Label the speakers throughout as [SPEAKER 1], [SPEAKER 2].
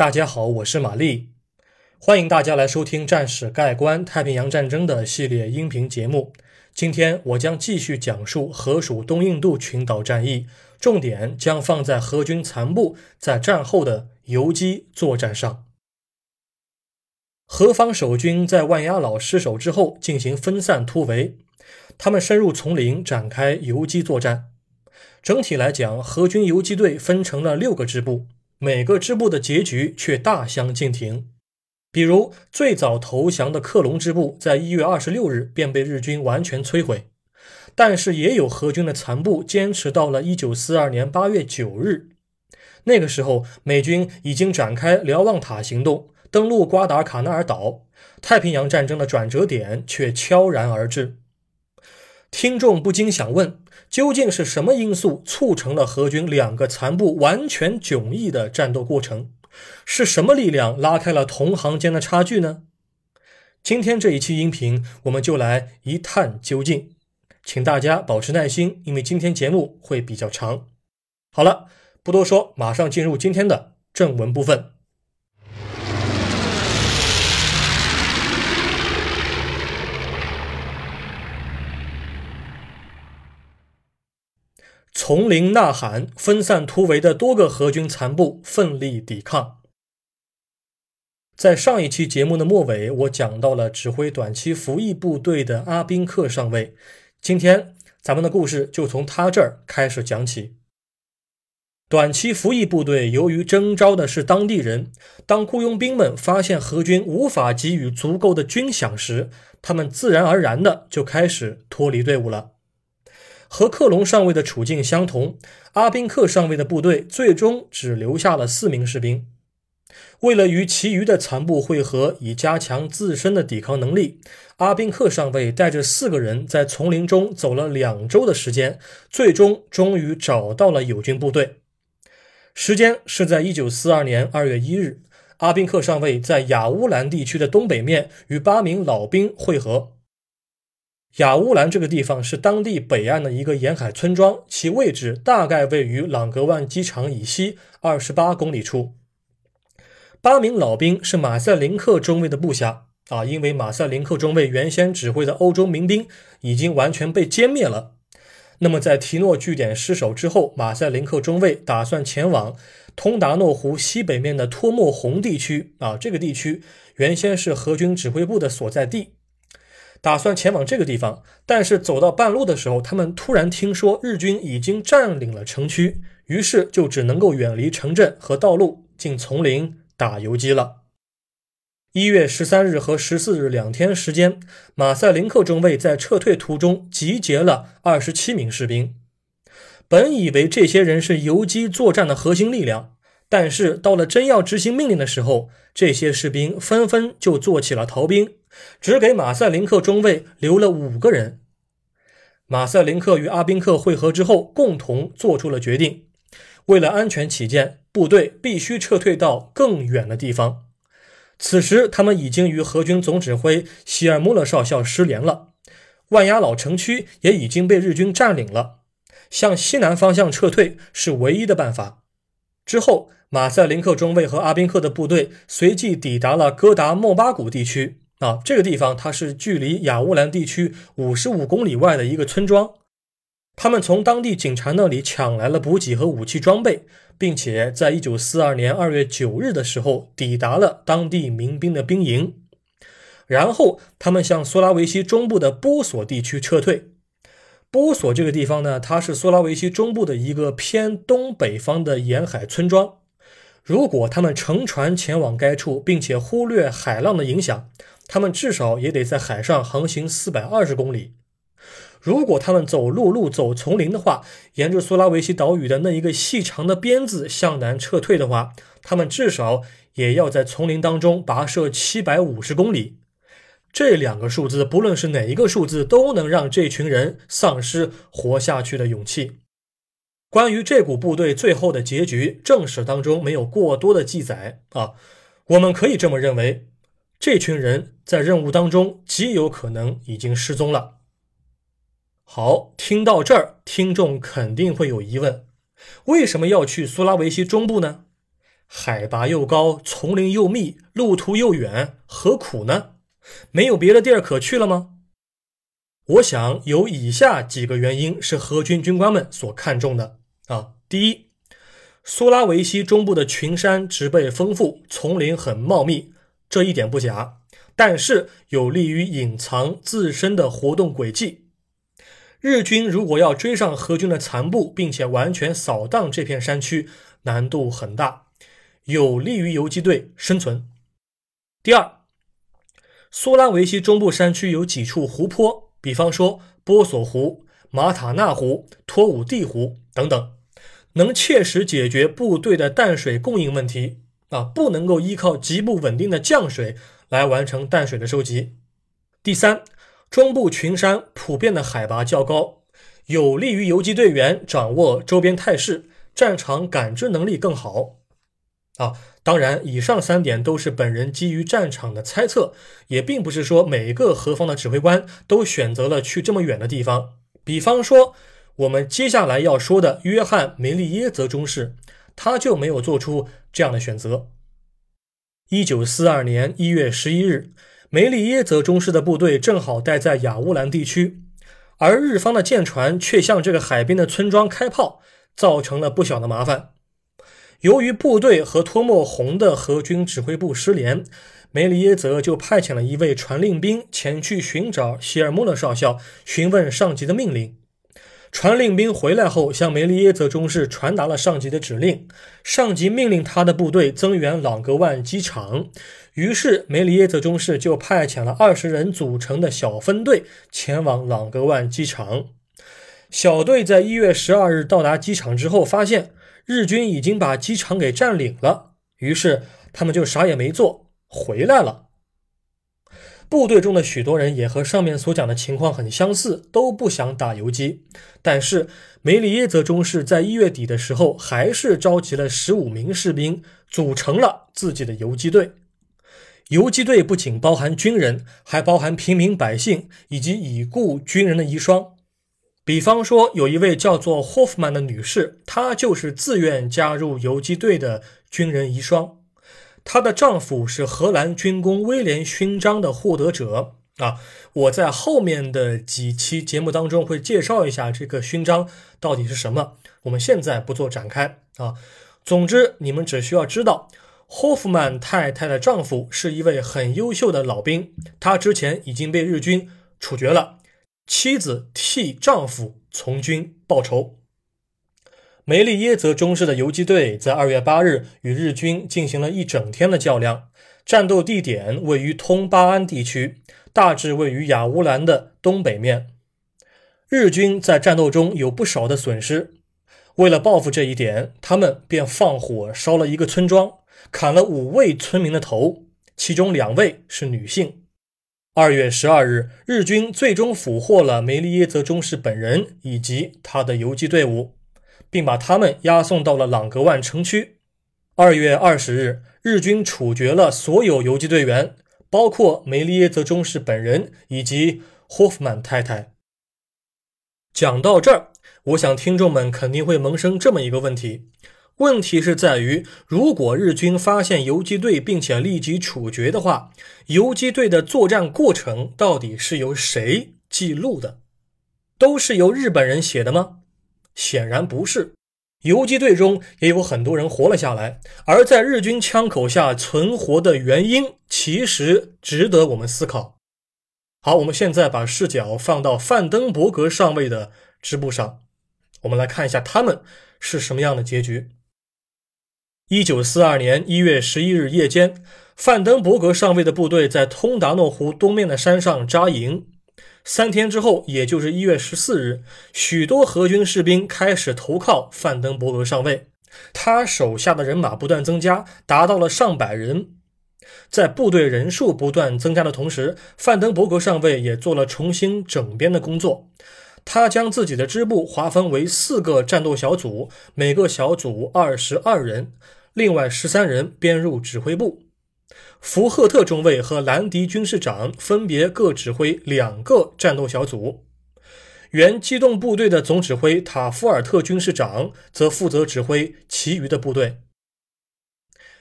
[SPEAKER 1] 大家好，我是玛丽，欢迎大家来收听《战史概观：太平洋战争》的系列音频节目。今天我将继续讲述河属东印度群岛战役，重点将放在荷军残部在战后的游击作战上。何方守军在万鸭老失守之后进行分散突围，他们深入丛林展开游击作战。整体来讲，何军游击队分成了六个支部，每个支部的结局却大相径庭。比如，最早投降的克隆支部，在一月二十六日便被日军完全摧毁。但是，也有何军的残部坚持到了一九四二年八月九日，那个时候，美军已经展开瞭望塔行动。登陆瓜达尔卡纳尔岛，太平洋战争的转折点却悄然而至。听众不禁想问：究竟是什么因素促成了何军两个残部完全迥异的战斗过程？是什么力量拉开了同行间的差距呢？今天这一期音频，我们就来一探究竟。请大家保持耐心，因为今天节目会比较长。好了，不多说，马上进入今天的正文部分。丛林呐喊，分散突围的多个荷军残部奋力抵抗。在上一期节目的末尾，我讲到了指挥短期服役部队的阿宾克上尉。今天咱们的故事就从他这儿开始讲起。短期服役部队由于征召的是当地人，当雇佣兵们发现荷军无法给予足够的军饷时，他们自然而然的就开始脱离队伍了。和克隆上尉的处境相同，阿宾克上尉的部队最终只留下了四名士兵。为了与其余的残部会合，以加强自身的抵抗能力，阿宾克上尉带着四个人在丛林中走了两周的时间，最终终于找到了友军部队。时间是在一九四二年二月一日，阿宾克上尉在雅乌兰地区的东北面与八名老兵会合。雅乌兰这个地方是当地北岸的一个沿海村庄，其位置大概位于朗格万机场以西二十八公里处。八名老兵是马塞林克中尉的部下啊，因为马塞林克中尉原先指挥的欧洲民兵已经完全被歼灭了。那么在提诺据点失守之后，马塞林克中尉打算前往通达诺湖西北面的托莫洪地区啊，这个地区原先是荷军指挥部的所在地。打算前往这个地方，但是走到半路的时候，他们突然听说日军已经占领了城区，于是就只能够远离城镇和道路，进丛林打游击了。一月十三日和十四日两天时间，马赛林克中尉在撤退途中集结了二十七名士兵。本以为这些人是游击作战的核心力量，但是到了真要执行命令的时候，这些士兵纷纷就做起了逃兵。只给马塞林克中尉留了五个人。马塞林克与阿宾克会合之后，共同做出了决定：为了安全起见，部队必须撤退到更远的地方。此时，他们已经与荷军总指挥希尔穆勒少校失联了。万鸭老城区也已经被日军占领了，向西南方向撤退是唯一的办法。之后，马塞林克中尉和阿宾克的部队随即抵达了哥达莫巴谷地区。啊，这个地方它是距离亚乌兰地区五十五公里外的一个村庄。他们从当地警察那里抢来了补给和武器装备，并且在一九四二年二月九日的时候抵达了当地民兵的兵营。然后他们向苏拉维西中部的波索地区撤退。波索这个地方呢，它是苏拉维西中部的一个偏东北方的沿海村庄。如果他们乘船前往该处，并且忽略海浪的影响，他们至少也得在海上航行四百二十公里。如果他们走陆路、走丛林的话，沿着苏拉维西岛屿的那一个细长的鞭子向南撤退的话，他们至少也要在丛林当中跋涉七百五十公里。这两个数字，不论是哪一个数字，都能让这群人丧失活下去的勇气。关于这股部队最后的结局，正史当中没有过多的记载啊。我们可以这么认为。这群人在任务当中极有可能已经失踪了。好，听到这儿，听众肯定会有疑问：为什么要去苏拉维西中部呢？海拔又高，丛林又密，路途又远，何苦呢？没有别的地儿可去了吗？我想有以下几个原因是荷军军官们所看重的啊。第一，苏拉维西中部的群山植被丰富，丛林很茂密，这一点不假，但是有利于隐藏自身的活动轨迹。日军如果要追上荷军的残部，并且完全扫荡这片山区，难度很大，有利于游击队生存。第二，苏拉维西中部山区有几处湖泊，比方说波索湖、马塔纳湖、托武蒂湖等等。能切实解决部队的淡水供应问题啊，不能够依靠极不稳定的降水来完成淡水的收集。第三，中部群山普遍的海拔较高，有利于游击队员掌握周边态势，战场感知能力更好。啊，当然，以上三点都是本人基于战场的猜测，也并不是说每个何方的指挥官都选择了去这么远的地方。比方说。我们接下来要说的约翰·梅利耶泽中士，他就没有做出这样的选择。一九四二年一月十一日，梅利耶泽中士的部队正好待在亚乌兰地区，而日方的舰船却向这个海边的村庄开炮，造成了不小的麻烦。由于部队和托莫洪的荷军指挥部失联，梅里耶泽就派遣了一位传令兵前去寻找希尔穆勒少校，询问上级的命令。传令兵回来后，向梅利耶泽中士传达了上级的指令。上级命令他的部队增援朗格万机场。于是，梅里耶泽中士就派遣了二十人组成的小分队前往朗格万机场。小队在一月十二日到达机场之后，发现日军已经把机场给占领了。于是，他们就啥也没做，回来了。部队中的许多人也和上面所讲的情况很相似，都不想打游击。但是梅里耶泽中士在一月底的时候，还是召集了十五名士兵，组成了自己的游击队。游击队不仅包含军人，还包含平民百姓以及已故军人的遗孀。比方说，有一位叫做霍夫曼的女士，她就是自愿加入游击队的军人遗孀。她的丈夫是荷兰军功威廉勋章的获得者啊！我在后面的几期节目当中会介绍一下这个勋章到底是什么，我们现在不做展开啊。总之，你们只需要知道，霍夫曼太太的丈夫是一位很优秀的老兵，他之前已经被日军处决了，妻子替丈夫从军报仇。梅利耶泽中士的游击队在二月八日与日军进行了一整天的较量，战斗地点位于通巴安地区，大致位于亚乌兰的东北面。日军在战斗中有不少的损失，为了报复这一点，他们便放火烧了一个村庄，砍了五位村民的头，其中两位是女性。二月十二日，日军最终俘获了梅利耶泽中士本人以及他的游击队伍。并把他们押送到了朗格万城区。二月二十日，日军处决了所有游击队员，包括梅利耶泽中士本人以及霍夫曼太太。讲到这儿，我想听众们肯定会萌生这么一个问题：问题是在于，如果日军发现游击队并且立即处决的话，游击队的作战过程到底是由谁记录的？都是由日本人写的吗？显然不是，游击队中也有很多人活了下来，而在日军枪口下存活的原因，其实值得我们思考。好，我们现在把视角放到范登伯格上尉的支部上，我们来看一下他们是什么样的结局。一九四二年一月十一日夜间，范登伯格上尉的部队在通达诺湖东面的山上扎营。三天之后，也就是一月十四日，许多荷军士兵开始投靠范登伯格上尉，他手下的人马不断增加，达到了上百人。在部队人数不断增加的同时，范登伯格上尉也做了重新整编的工作。他将自己的支部划分为四个战斗小组，每个小组二十二人，另外十三人编入指挥部。福赫特中尉和兰迪军士长分别各指挥两个战斗小组，原机动部队的总指挥塔夫尔特军士长则负责指挥其余的部队。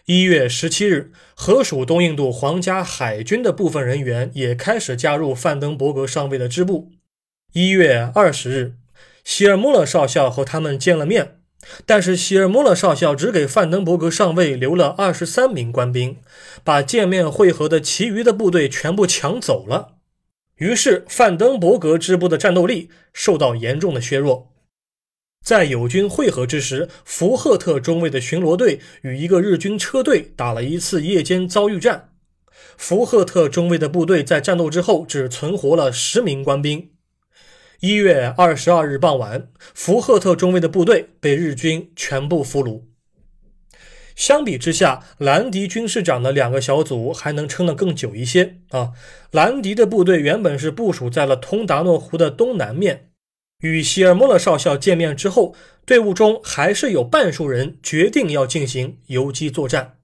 [SPEAKER 1] 一月十七日，河属东印度皇家海军的部分人员也开始加入范登伯格上尉的支部。一月二十日，希尔穆勒少校和他们见了面，但是希尔穆勒少校只给范登伯格上尉留了二十三名官兵，把见面会合的其余的部队全部抢走了。于是，范登伯格支部的战斗力受到严重的削弱。在友军会合之时，福赫特中尉的巡逻队与一个日军车队打了一次夜间遭遇战。福赫特中尉的部队在战斗之后只存活了十名官兵。一月二十二日傍晚，福赫特中尉的部队被日军全部俘虏。相比之下，兰迪军士长的两个小组还能撑得更久一些啊。兰迪的部队原本是部署在了通达诺湖的东南面，与希尔莫勒少校见面之后，队伍中还是有半数人决定要进行游击作战。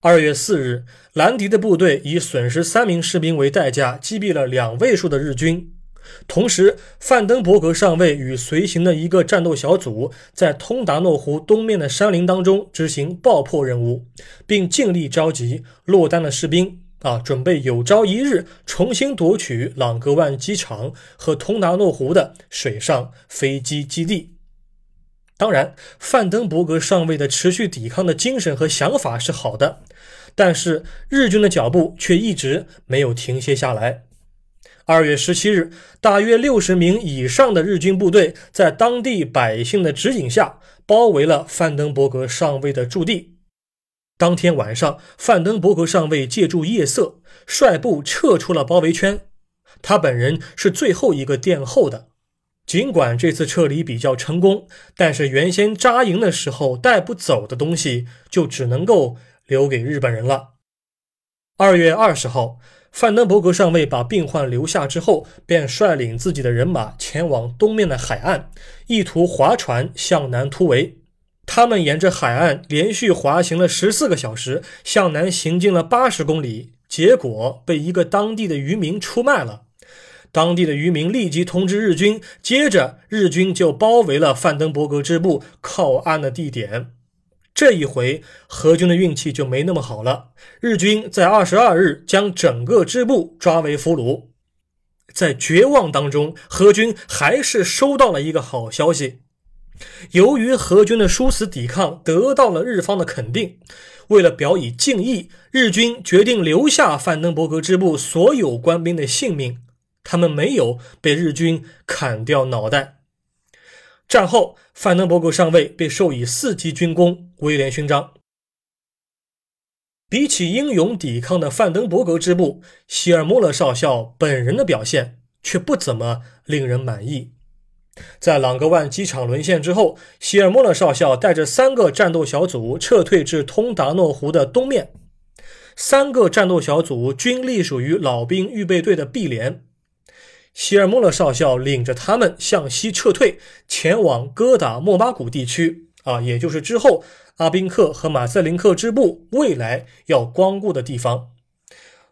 [SPEAKER 1] 二月四日，兰迪的部队以损失三名士兵为代价，击毙了两位数的日军。同时，范登伯格上尉与随行的一个战斗小组在通达诺湖东面的山林当中执行爆破任务，并尽力召集落单的士兵啊，准备有朝一日重新夺取朗格万机场和通达诺湖的水上飞机基地。当然，范登伯格上尉的持续抵抗的精神和想法是好的，但是日军的脚步却一直没有停歇下来。二月十七日，大约六十名以上的日军部队在当地百姓的指引下，包围了范登伯格上尉的驻地。当天晚上，范登伯格上尉借助夜色，率部撤出了包围圈。他本人是最后一个殿后的。尽管这次撤离比较成功，但是原先扎营的时候带不走的东西，就只能够留给日本人了。二月二十号。范登伯格上尉把病患留下之后，便率领自己的人马前往东面的海岸，意图划船向南突围。他们沿着海岸连续滑行了十四个小时，向南行进了八十公里，结果被一个当地的渔民出卖了。当地的渔民立即通知日军，接着日军就包围了范登伯格支部靠岸的地点。这一回，何军的运气就没那么好了。日军在二十二日将整个支部抓为俘虏。在绝望当中，何军还是收到了一个好消息。由于何军的殊死抵抗得到了日方的肯定，为了表以敬意，日军决定留下范登伯格支部所有官兵的性命，他们没有被日军砍掉脑袋。战后，范登伯格上尉被授以四级军功威廉勋章。比起英勇抵抗的范登伯格支部，希尔莫勒少校本人的表现却不怎么令人满意。在朗格万机场沦陷之后，希尔莫勒少校带着三个战斗小组撤退至通达诺湖的东面，三个战斗小组均隶属于老兵预备队的 B 连。希尔莫勒少校领着他们向西撤退，前往戈达莫巴谷地区啊，也就是之后阿宾克和马瑟林克支部未来要光顾的地方。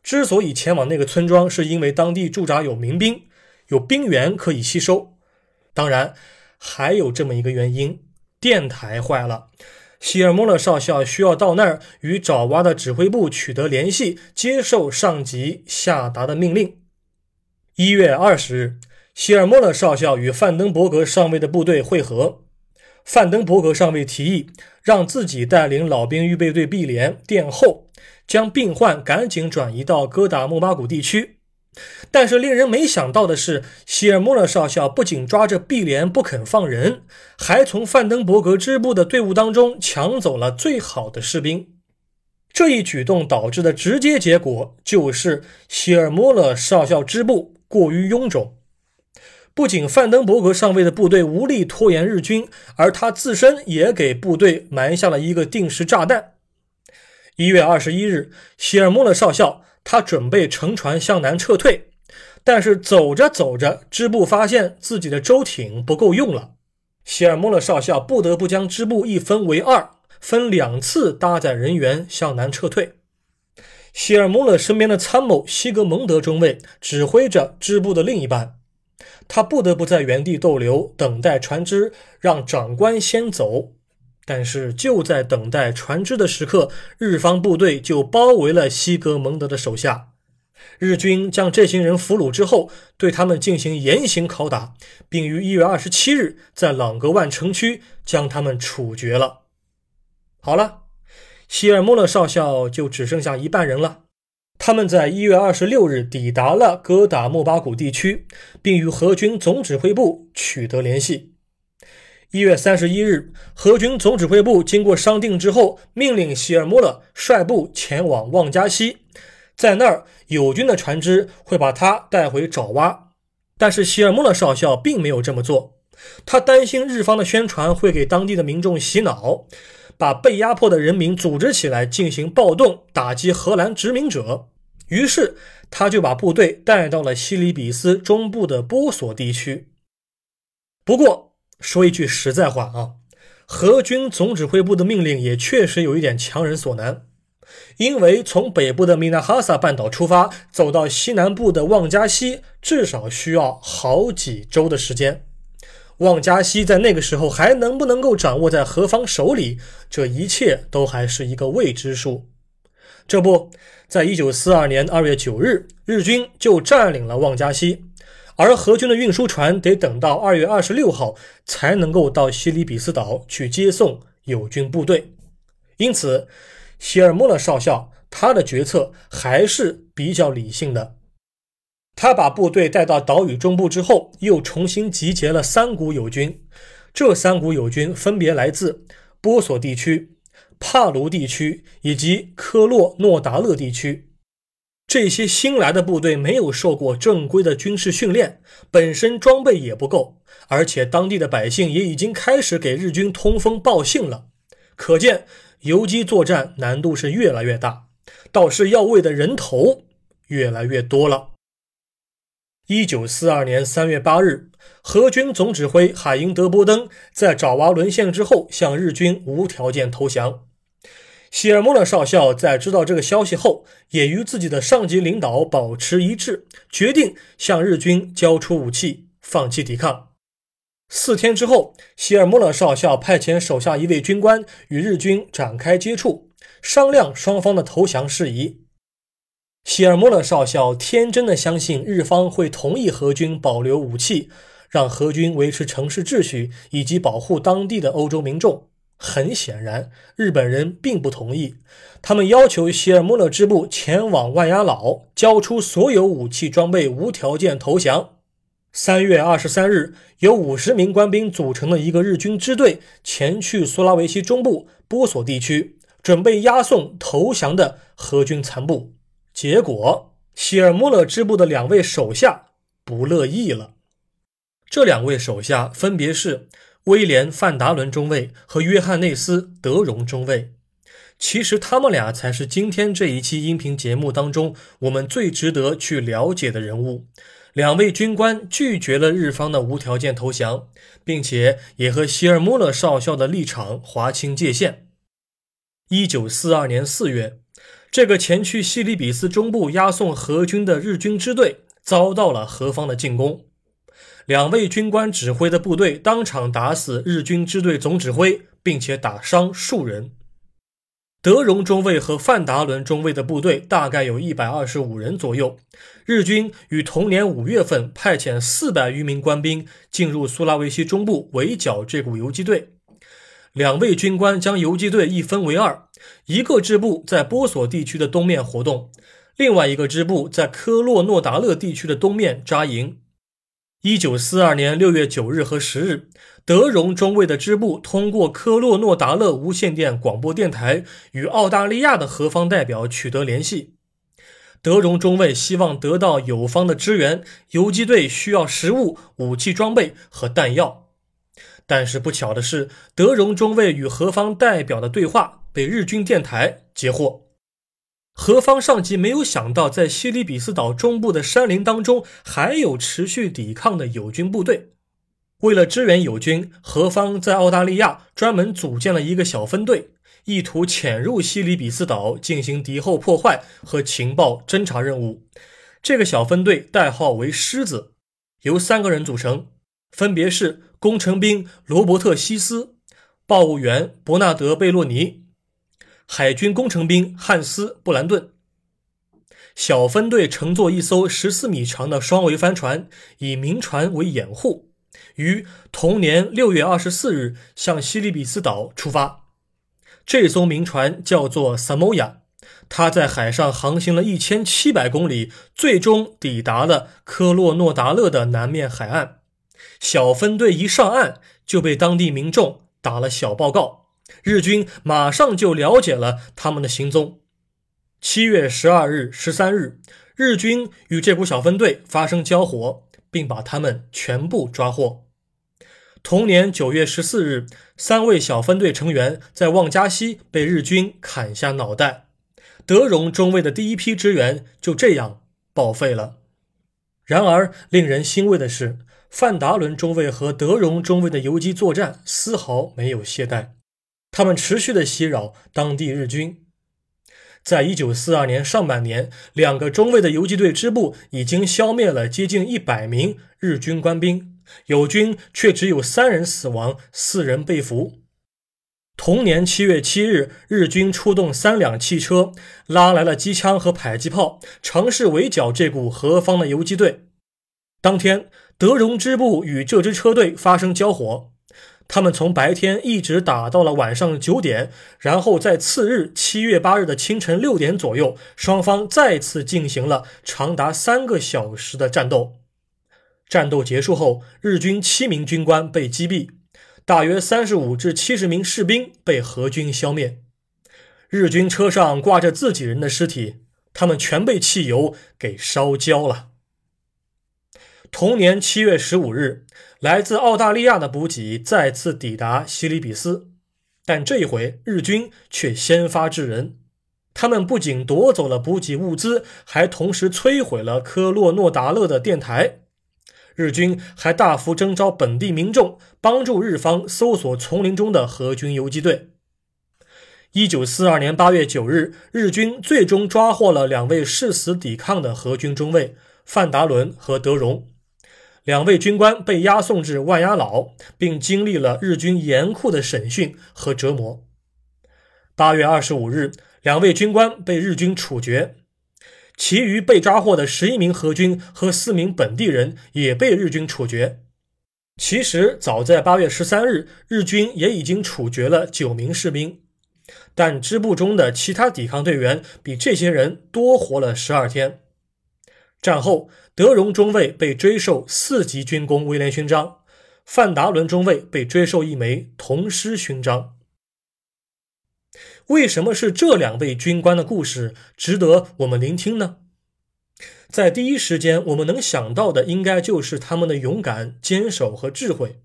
[SPEAKER 1] 之所以前往那个村庄，是因为当地驻扎有民兵，有兵员可以吸收。当然，还有这么一个原因：电台坏了。希尔莫勒少校需要到那儿与爪哇的指挥部取得联系，接受上级下达的命令。一月二十日，希尔莫勒少校与范登伯格上尉的部队会合。范登伯格上尉提议让自己带领老兵预备队 B 连殿后，将病患赶紧转移到哥达木巴谷地区。但是令人没想到的是，希尔莫勒少校不仅抓着 B 连不肯放人，还从范登伯格支部的队伍当中抢走了最好的士兵。这一举动导致的直接结果就是希尔莫勒少校支部。过于臃肿，不仅范登伯格上尉的部队无力拖延日军，而他自身也给部队埋下了一个定时炸弹。一月二十一日，希尔莫勒少校他准备乘船向南撤退，但是走着走着，支部发现自己的舟艇不够用了，希尔莫勒少校不得不将支部一分为二，分两次搭载人员向南撤退。希尔穆勒身边的参谋西格蒙德中尉指挥着支部的另一半，他不得不在原地逗留，等待船只让长官先走。但是就在等待船只的时刻，日方部队就包围了西格蒙德的手下。日军将这些人俘虏之后，对他们进行严刑拷打，并于一月二十七日在朗格万城区将他们处决了。好了，希尔莫勒少校就只剩下一半人了。他们在一月二十六日抵达了哥达莫巴谷地区，并与荷军总指挥部取得联系。一月三十一日，荷军总指挥部经过商定之后，命令希尔莫勒率部前往旺加西，在那儿友军的船只会把他带回爪哇。但是希尔莫勒少校并没有这么做，他担心日方的宣传会给当地的民众洗脑，把被压迫的人民组织起来进行暴动，打击荷兰殖民者。于是他就把部队带到了西里比斯中部的波索地区。不过，说一句实在话啊，何军总指挥部的命令也确实有一点强人所难，因为从北部的米纳哈萨半岛出发，走到西南部的旺加西，至少需要好几周的时间。旺加西在那个时候还能不能够掌握在何方手里，这一切都还是一个未知数。这不在一九四二年二月九日，日军就占领了旺加西。而何军的运输船得等到二月二十六号才能够到西里比斯岛去接送友军部队，因此，希尔莫勒少校他的决策还是比较理性的。他把部队带到岛屿中部之后，又重新集结了三股友军，这三股友军分别来自波索地区、帕卢地区以及科洛诺达勒地区。这些新来的部队没有受过正规的军事训练，本身装备也不够，而且当地的百姓也已经开始给日军通风报信了。可见游击作战难度是越来越大，倒是要喂的人头越来越多了。一九四二年三月八日，荷军总指挥海因德波登在爪哇沦陷之后，向日军无条件投降。希尔莫勒少校在知道这个消息后，也与自己的上级领导保持一致，决定向日军交出武器，放弃抵抗。四天之后，希尔莫勒少校派遣手下一位军官与日军展开接触，商量双方的投降事宜。希尔莫勒少校天真的相信日方会同意何军保留武器，让何军维持城市秩序以及保护当地的欧洲民众。很显然，日本人并不同意。他们要求希尔莫勒支部前往万雅老，交出所有武器装备，无条件投降。三月二十三日，由五十名官兵组成的一个日军支队前去苏拉维西中部波索地区，准备押送投降的荷军残部。结果，希尔莫勒支部的两位手下不乐意了。这两位手下分别是。威廉·范达伦中尉和约翰内斯·德荣中尉，其实他们俩才是今天这一期音频节目当中我们最值得去了解的人物。两位军官拒绝了日方的无条件投降，并且也和希尔莫勒少校的立场划清界限。一九四二年四月，这个前去西里比斯中部押送荷军的日军支队遭到了何方的进攻。两位军官指挥的部队当场打死日军支队总指挥，并且打伤数人。德荣中尉和范达伦中尉的部队大概有一百二十五人左右。日军于同年五月份派遣四百余名官兵进入苏拉维西中部围剿这股游击队。两位军官将游击队一分为二，一个支部在波索地区的东面活动，另外一个支部在科洛诺达勒地区的东面扎营。一九四二年六月九日和十日，德荣中尉的支部通过科洛诺达勒无线电广播电台与澳大利亚的何方代表取得联系。德荣中尉希望得到友方的支援，游击队需要食物、武器装备和弹药。但是不巧的是，德荣中尉与何方代表的对话被日军电台截获。何方上级没有想到，在西里比斯岛中部的山林当中，还有持续抵抗的友军部队。为了支援友军，何方在澳大利亚专门组建了一个小分队，意图潜入西里比斯岛进行敌后破坏和情报侦察任务。这个小分队代号为“狮子”，由三个人组成，分别是工程兵罗伯特·西斯、报务员伯纳德·贝洛尼，海军工程兵汉斯·布兰顿。小分队乘坐一艘十四米长的双桅帆船，以民船为掩护，于同年六月二十四日向西里比斯岛出发。这艘民船叫做萨摩亚，它在海上航行了一千七百公里，最终抵达了科洛诺达勒的南面海岸。小分队一上岸，就被当地民众打了小报告，日军马上就了解了他们的行踪。七月十二日、十三日，日军与这股小分队发生交火，并把他们全部抓获。同年九月十四日，三位小分队成员在望加西被日军砍下脑袋，德荣中尉的第一批支援就这样报废了。然而，令人欣慰的是，范达伦中尉和德荣中尉的游击作战丝毫没有懈怠，他们持续的袭扰当地日军。在一九四二年上半年，两个中尉的游击队支部已经消灭了接近一百名日军官兵，友军却只有三人死亡，四人被俘。同年七月七日，日军出动三辆汽车，拉来了机枪和迫击炮，尝试围剿这股何方的游击队。当天，德荣支部与这支车队发生交火。他们从白天一直打到了晚上九点，然后在次日七月八日的清晨六点左右，双方再次进行了长达三个小时的战斗。战斗结束后，日军七名军官被击毙，大约三十五至七十名士兵被荷军消灭。日军车上挂着自己人的尸体，他们全被汽油给烧焦了。同年七月十五日。来自澳大利亚的补给再次抵达西里比斯，但这一回日军却先发制人。他们不仅夺走了补给物资，还同时摧毁了科洛诺达勒的电台。日军还大幅征召本地民众，帮助日方搜索丛林中的荷军游击队。一九四二年八月九日，日军最终抓获了两位誓死抵抗的荷军中尉范达伦和德荣。两位军官被押送至万鸭牢，并经历了日军严酷的审讯和折磨。八月二十五日，两位军官被日军处决，其余被抓获的十一名荷军和四名本地人也被日军处决。其实，早在八月十三日，日军也已经处决了九名士兵，但支部中的其他抵抗队员比这些人多活了十二天。战后。德荣中尉被追授四级军功威廉勋章，范达伦中尉被追授一枚铜狮勋章。为什么是这两位军官的故事值得我们聆听呢？在第一时间，我们能想到的应该就是他们的勇敢、坚守和智慧。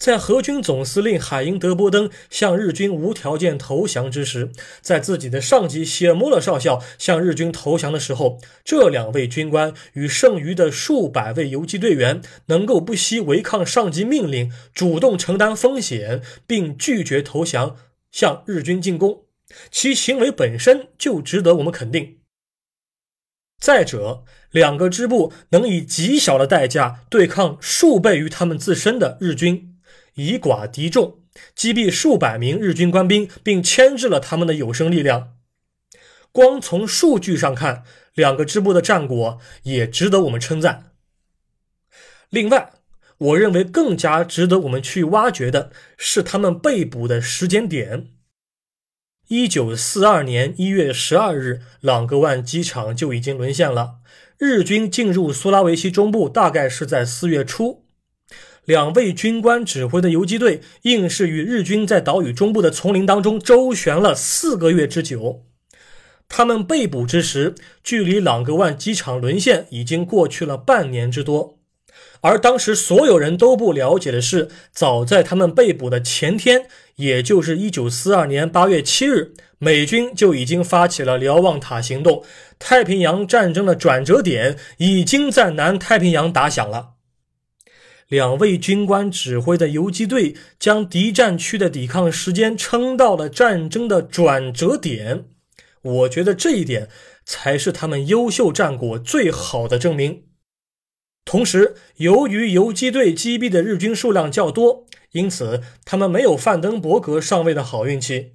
[SPEAKER 1] 在荷军总司令海因德波登向日军无条件投降之时，在自己的上级希尔莫勒少校向日军投降的时候，这两位军官与剩余的数百位游击队员能够不惜违抗上级命令，主动承担风险，并拒绝投降，向日军进攻，其行为本身就值得我们肯定。再者，两个支部能以极小的代价对抗数倍于他们自身的日军。以寡敌众，击毙数百名日军官兵，并牵制了他们的有生力量。光从数据上看，两个支部的战果也值得我们称赞。另外，我认为更加值得我们去挖掘的是他们被捕的时间点。一九四二年一月十二日，朗格万机场就已经沦陷了。日军进入苏拉维西中部，大概是在四月初。两位军官指挥的游击队，硬是与日军在岛屿中部的丛林当中周旋了四个月之久。他们被捕之时，距离朗格万机场沦陷已经过去了半年之多。而当时所有人都不了解的是，早在他们被捕的前天，也就是1942年8月7日，美军就已经发起了瞭望塔行动，太平洋战争的转折点已经在南太平洋打响了。两位军官指挥的游击队将敌占区的抵抗时间撑到了战争的转折点，我觉得这一点才是他们优秀战果最好的证明。同时，由于游击队击毙的日军数量较多，因此他们没有范登伯格上尉的好运气。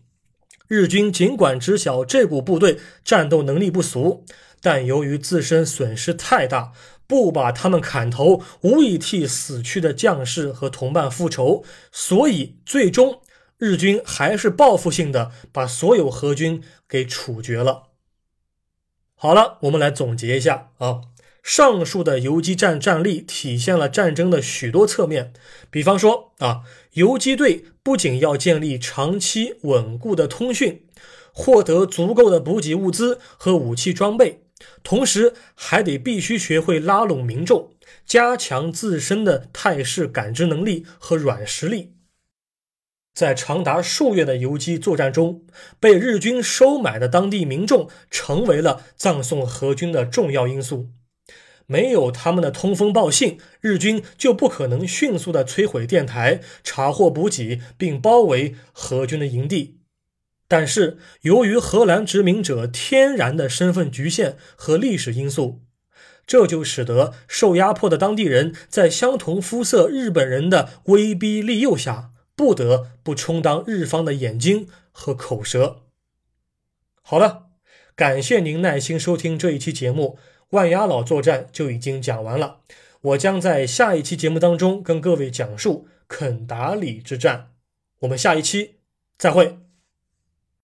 [SPEAKER 1] 日军尽管知晓这股部队战斗能力不俗，但由于自身损失太大，不把他们砍头，无以替死去的将士和同伴复仇，所以最终日军还是报复性的把所有荷军给处决了。好了，我们来总结一下啊。上述的游击战战例体现了战争的许多侧面，比方说啊，游击队不仅要建立长期稳固的通讯，获得足够的补给物资和武器装备，同时还得必须学会拉拢民众，加强自身的态势感知能力和软实力。在长达数月的游击作战中，被日军收买的当地民众成为了葬送荷军的重要因素。没有他们的通风报信，日军就不可能迅速的摧毁电台、查获补给，并包围荷军的营地。但是，由于荷兰殖民者天然的身份局限和历史因素，这就使得受压迫的当地人在相同肤色日本人的威逼利诱下，不得不充当日方的眼睛和口舌。好了，感谢您耐心收听这一期节目。万崖老作战就已经讲完了，我将在下一期节目当中跟各位讲述肯达里之战。我们下一期再会。